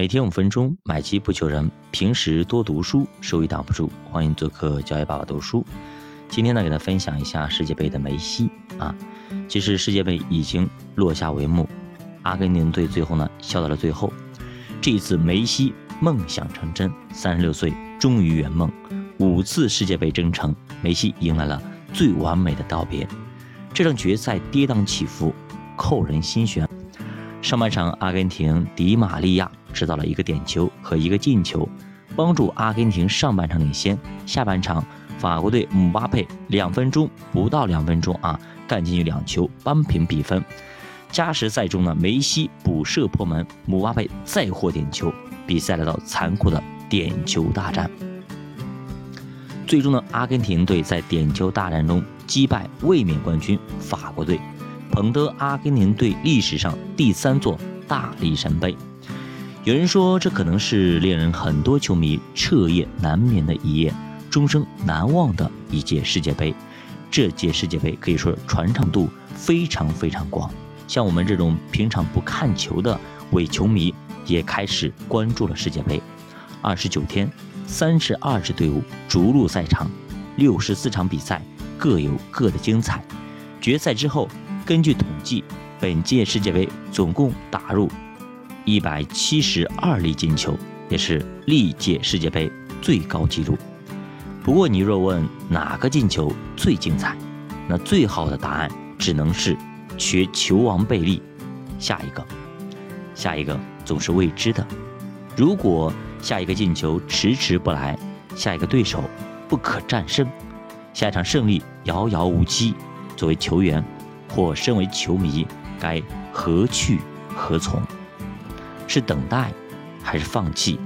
每天五分钟，买机不求人。平时多读书，收益挡不住。欢迎做客教育爸爸读书。今天呢，给大家分享一下世界杯的梅西啊。其实世界杯已经落下帷幕，阿根廷队最后呢笑到了最后。这一次梅西梦想成真，三十六岁终于圆梦，五次世界杯征程，梅西迎来了最完美的道别。这场决赛跌宕起伏，扣人心弦。上半场，阿根廷迪玛利亚制造了一个点球和一个进球，帮助阿根廷上半场领先。下半场，法国队姆巴佩两分钟不到两分钟啊，干进去两球扳平比分。加时赛中呢，梅西补射破门，姆巴佩再获点球，比赛来到残酷的点球大战。最终呢，阿根廷队在点球大战中击败卫冕冠军法国队。捧得阿根廷队历史上第三座大力神杯。有人说，这可能是令人很多球迷彻夜难眠的一夜，终生难忘的一届世界杯。这届世界杯可以说传唱度非常非常广，像我们这种平常不看球的伪球迷也开始关注了世界杯。二十九天，三十二支队伍逐鹿赛场，六十四场比赛各有各的精彩。决赛之后。根据统计，本届世界杯总共打入一百七十二粒进球，也是历届世界杯最高纪录。不过，你若问哪个进球最精彩，那最好的答案只能是缺球王贝利。下一个，下一个总是未知的。如果下一个进球迟迟不来，下一个对手不可战胜，下一场胜利遥遥无期，作为球员。或身为球迷，该何去何从？是等待，还是放弃？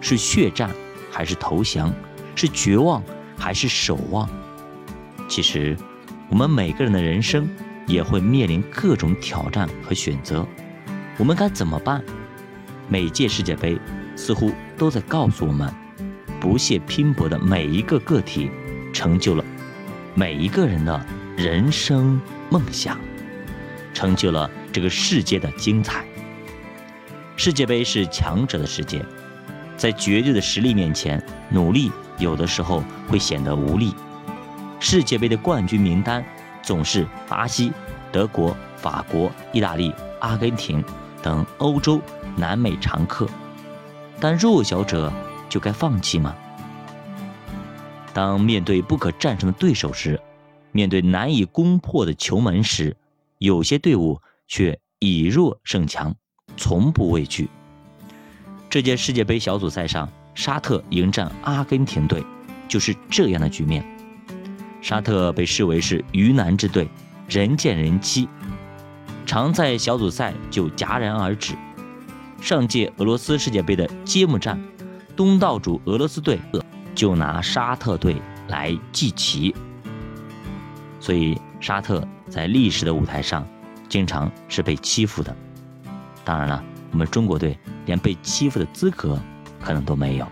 是血战，还是投降？是绝望，还是守望？其实，我们每个人的人生也会面临各种挑战和选择。我们该怎么办？每届世界杯似乎都在告诉我们：不懈拼搏的每一个个体，成就了每一个人的人生。梦想成就了这个世界的精彩。世界杯是强者的世界，在绝对的实力面前，努力有的时候会显得无力。世界杯的冠军名单总是巴西、德国、法国、意大利、阿根廷等欧洲、南美常客，但弱小者就该放弃吗？当面对不可战胜的对手时？面对难以攻破的球门时，有些队伍却以弱胜强，从不畏惧。这届世界杯小组赛上，沙特迎战阿根廷队，就是这样的局面。沙特被视为是鱼腩之队，人见人欺，常在小组赛就戛然而止。上届俄罗斯世界杯的揭幕战，东道主俄罗斯队就拿沙特队来祭旗。所以，沙特在历史的舞台上，经常是被欺负的。当然了，我们中国队连被欺负的资格可能都没有。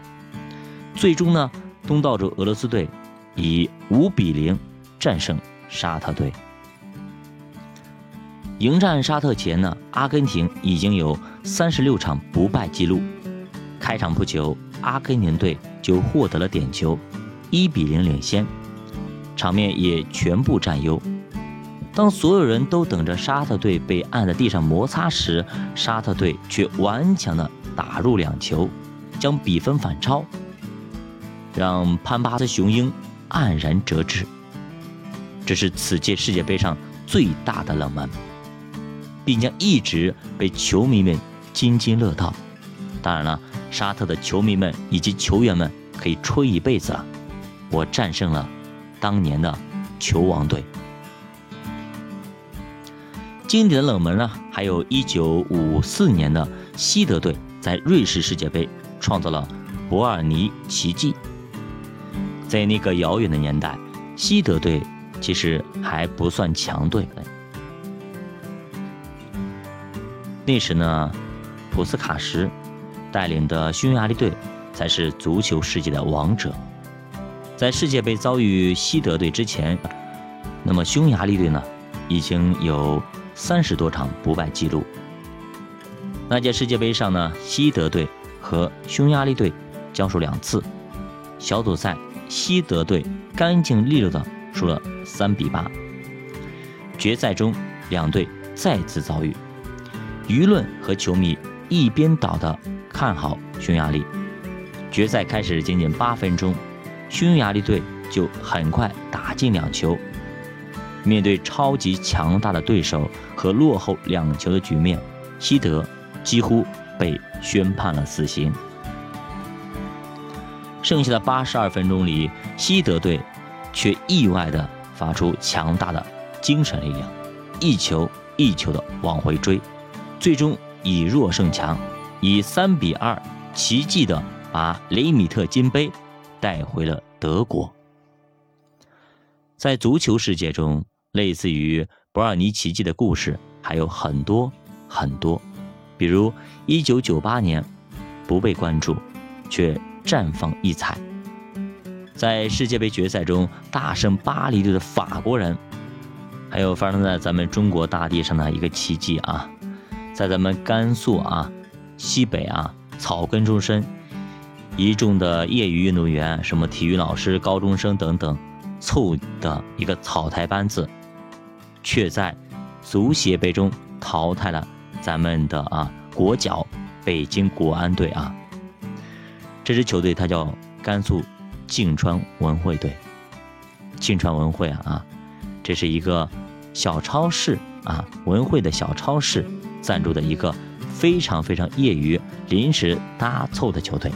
最终呢，东道主俄罗斯队以五比零战胜沙特队。迎战沙特前呢，阿根廷已经有三十六场不败记录。开场不久，阿根廷队就获得了点球，一比零领先。场面也全部占优。当所有人都等着沙特队被按在地上摩擦时，沙特队却顽强地打入两球，将比分反超，让潘巴斯雄鹰黯然折翅。这是此届世界杯上最大的冷门，并将一直被球迷们津津乐道。当然了，沙特的球迷们以及球员们可以吹一辈子了。我战胜了。当年的球王队，经典的冷门呢，还有一九五四年的西德队在瑞士世界杯创造了伯尔尼奇迹。在那个遥远的年代，西德队其实还不算强队。那时呢，普斯卡什带领的匈牙利队才是足球世界的王者。在世界杯遭遇西德队之前，那么匈牙利队呢，已经有三十多场不败记录。那届世界杯上呢，西德队和匈牙利队交手两次，小组赛西德队干净利落的输了三比八。决赛中两队再次遭遇，舆论和球迷一边倒的看好匈牙利。决赛开始仅仅八分钟，匈牙利队就很快打进两球。面对超级强大的对手和落后两球的局面，西德几乎被宣判了死刑。剩下的八十二分钟里，西德队却意外地发出强大的精神力量，一球一球地往回追，最终以弱胜强，以三比二奇迹地把雷米特金杯带回了德国。在足球世界中。类似于伯尔尼奇迹的故事还有很多很多，比如1998年不被关注却绽放异彩，在世界杯决赛中大胜巴黎队的法国人，还有发生在咱们中国大地上的一个奇迹啊，在咱们甘肃啊西北啊草根出身一众的业余运动员，什么体育老师、高中生等等凑的一个草台班子。却在足协杯中淘汰了咱们的啊国脚北京国安队啊。这支球队它叫甘肃泾川文汇队。泾川文汇啊啊，这是一个小超市啊文汇的小超市赞助的一个非常非常业余临时搭凑的球队。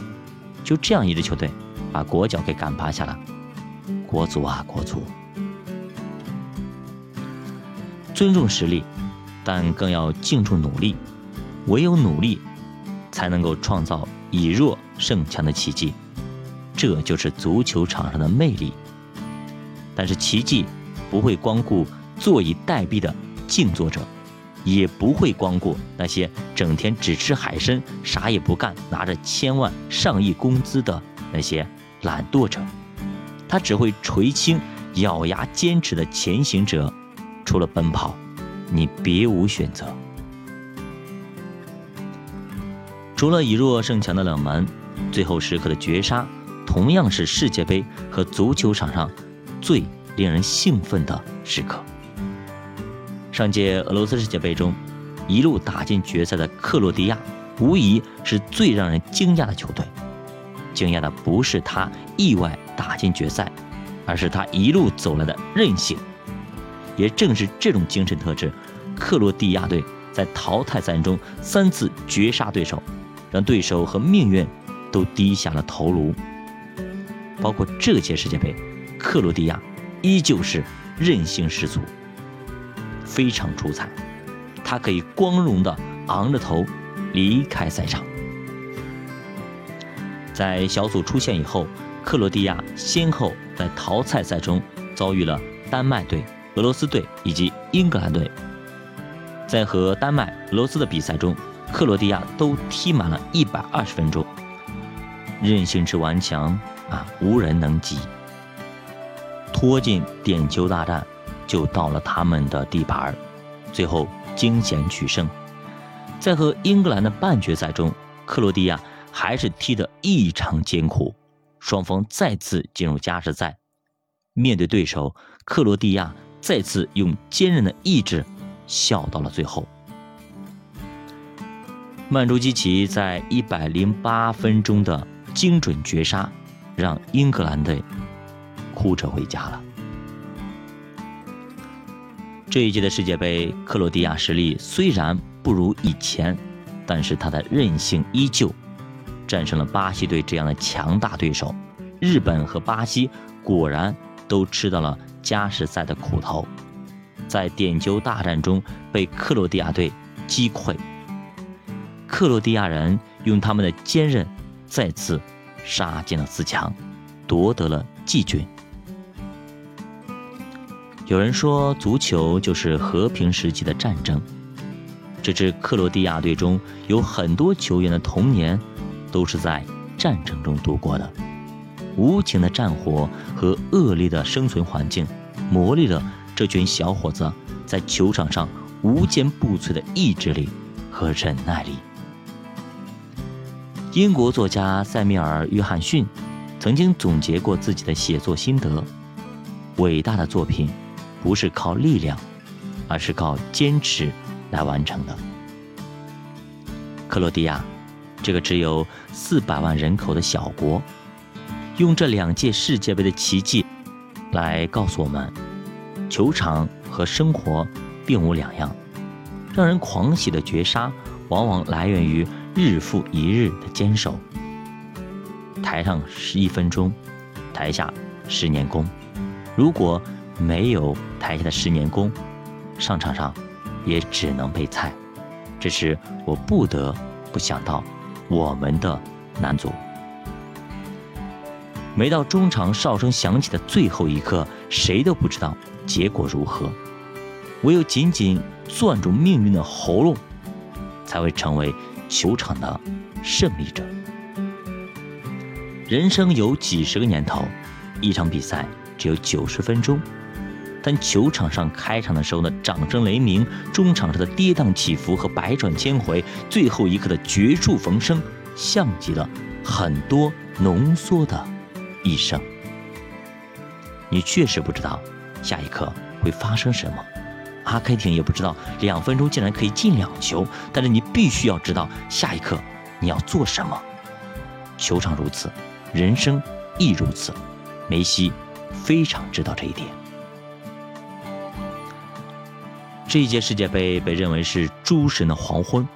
就这样一支球队，把国脚给赶趴下了。国足啊国足。尊重实力，但更要敬重努力。唯有努力，才能够创造以弱胜强的奇迹。这就是足球场上的魅力。但是奇迹不会光顾坐以待毙的静坐者，也不会光顾那些整天只吃海参、啥也不干、拿着千万上亿工资的那些懒惰者。他只会垂青咬牙坚持的前行者。除了奔跑，你别无选择。除了以弱胜强的冷门，最后时刻的绝杀，同样是世界杯和足球场上最令人兴奋的时刻。上届俄罗斯世界杯中，一路打进决赛的克罗地亚，无疑是最让人惊讶的球队。惊讶的不是他意外打进决赛，而是他一路走来的韧性。也正是这种精神特质，克罗地亚队在淘汰赛中三次绝杀对手，让对手和命运都低下了头颅。包括这届世界杯，克罗地亚依旧是韧性十足，非常出彩。他可以光荣地昂着头离开赛场。在小组出线以后，克罗地亚先后在淘汰赛中遭遇了丹麦队。俄罗斯队以及英格兰队在和丹麦、俄罗斯的比赛中，克罗地亚都踢满了一百二十分钟，韧性之顽强啊，无人能及。拖进点球大战就到了他们的地盘最后惊险取胜。在和英格兰的半决赛中，克罗地亚还是踢得异常艰苦，双方再次进入加时赛，面对对手克罗地亚。再次用坚韧的意志笑到了最后。曼朱基奇在一百零八分钟的精准绝杀，让英格兰队哭着回家了。这一届的世界杯，克罗地亚实力虽然不如以前，但是他的韧性依旧，战胜了巴西队这样的强大对手。日本和巴西果然都吃到了。加时赛的苦头，在点球大战中被克罗地亚队击溃。克罗地亚人用他们的坚韧，再次杀进了四强，夺得了季军。有人说，足球就是和平时期的战争。这支克罗地亚队中有很多球员的童年，都是在战争中度过的。无情的战火和恶劣的生存环境，磨砺了这群小伙子在球场上无坚不摧的意志力和忍耐力。英国作家塞米尔·约翰逊曾经总结过自己的写作心得：伟大的作品不是靠力量，而是靠坚持来完成的。克罗地亚这个只有四百万人口的小国，用这两届世界杯的奇迹来告诉我们，球场和生活并无两样。让人狂喜的绝杀，往往来源于日复一日的坚守。台上十一分钟，台下十年功。如果没有台下的十年功，上场上也只能被菜。这时我不得不想到我们的男足。没到中场哨声响起的最后一刻，谁都不知道结果如何。唯有紧紧攥住命运的喉咙，才会成为球场的胜利者。人生有几十个年头，一场比赛只有九十分钟，但球场上开场的时候呢掌声雷鸣，中场上的跌宕起伏和百转千回，最后一刻的绝处逢生，像极了很多浓缩的一生。你确实不知道下一刻会发生什么。阿开廷也不知道两分钟竟然可以进两球，但是你必须要知道下一刻你要做什么。球场如此，人生亦如此。梅西非常知道这一点。这一届世界杯被认为是诸神的黄昏，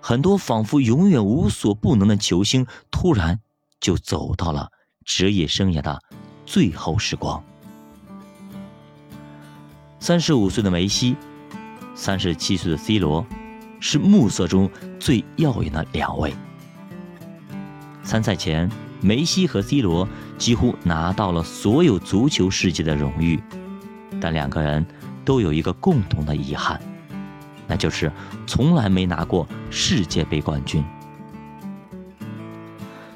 很多仿佛永远无所不能的球星，突然就走到了职业生涯的最后时光。三十五岁的梅西，三十七岁的 C 罗，是暮色中最耀眼的两位。参赛前，梅西和 C 罗几乎拿到了所有足球世界的荣誉，但两个人都有一个共同的遗憾，那就是从来没拿过世界杯冠军。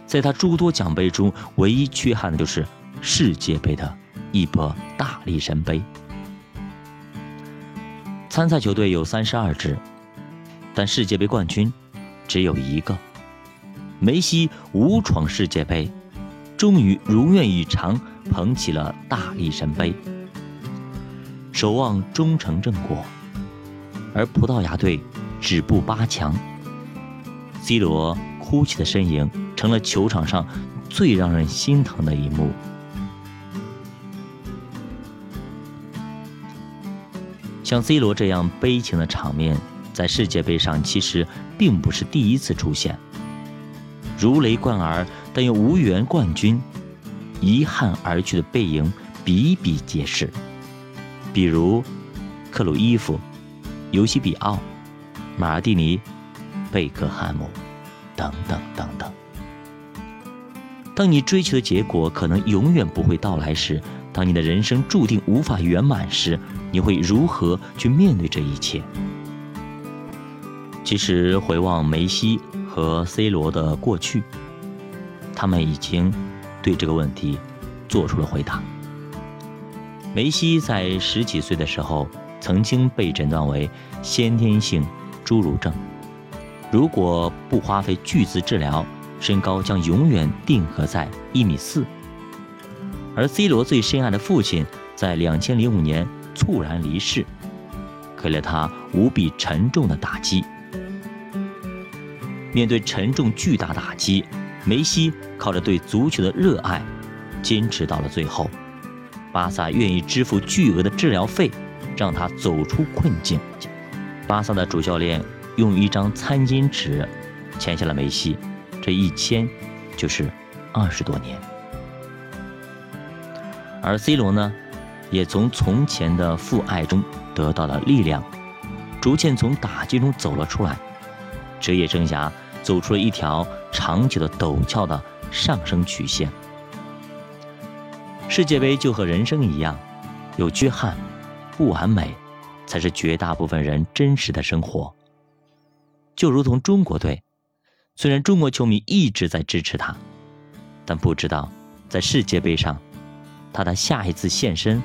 在他诸多奖杯中，唯一缺憾的就是世界杯的一波大力神杯。参赛球队有三十二支，但世界杯冠军只有一个。梅西无闯世界杯，终于如愿以偿捧起了大力神杯，守望终成正果。而葡萄牙队止步八强，C 罗哭泣的身影成了球场上最让人心疼的一幕。像 C 罗这样悲情的场面，在世界杯上其实并不是第一次出现。如雷贯耳但又无缘冠军、遗憾而去的背影比比皆是，比如克鲁伊夫、尤西比奥、马蒂尼、贝克汉姆等等等等。当你追求的结果可能永远不会到来时，当你的人生注定无法圆满时，你会如何去面对这一切？其实回望梅西和 C 罗的过去，他们已经对这个问题做出了回答。梅西在十几岁的时候曾经被诊断为先天性侏儒症，如果不花费巨资治疗，身高将永远定格在一米四。而 C 罗最深爱的父亲在两千零五年猝然离世，给了他无比沉重的打击。面对沉重巨大打击，梅西靠着对足球的热爱，坚持到了最后。巴萨愿意支付巨额的治疗费，让他走出困境。巴萨的主教练用一张餐巾纸签下了梅西，这一签就是二十多年。而 C 罗呢，也从从前的父爱中得到了力量，逐渐从打击中走了出来，职业生涯走出了一条长久的陡峭的上升曲线。世界杯就和人生一样，有缺憾，不完美，才是绝大部分人真实的生活。就如同中国队，虽然中国球迷一直在支持他，但不知道在世界杯上。他的下一次现身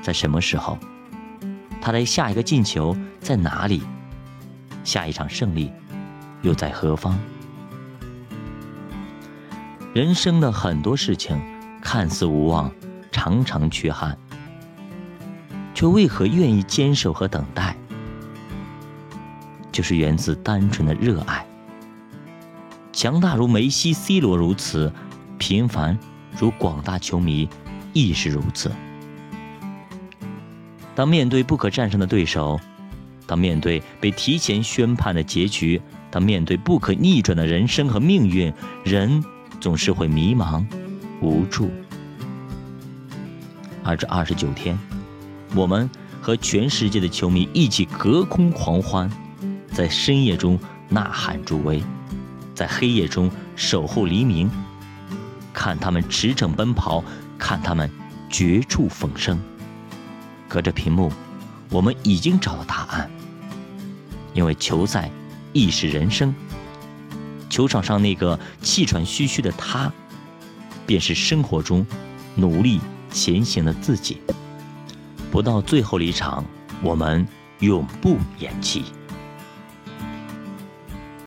在什么时候？他的下一个进球在哪里？下一场胜利又在何方？人生的很多事情看似无望，常常缺憾，却为何愿意坚守和等待？就是源自单纯的热爱。强大如梅西、C 罗如此，平凡如广大球迷亦是如此。当面对不可战胜的对手，当面对被提前宣判的结局，当面对不可逆转的人生和命运，人总是会迷茫、无助。而这二十九天，我们和全世界的球迷一起隔空狂欢，在深夜中呐喊助威。在黑夜中守候黎明，看他们驰骋奔跑，看他们绝处逢生。隔着屏幕，我们已经找到答案。因为球赛亦是人生，球场上那个气喘吁吁的他，便是生活中努力前行的自己。不到最后一场，我们永不言弃。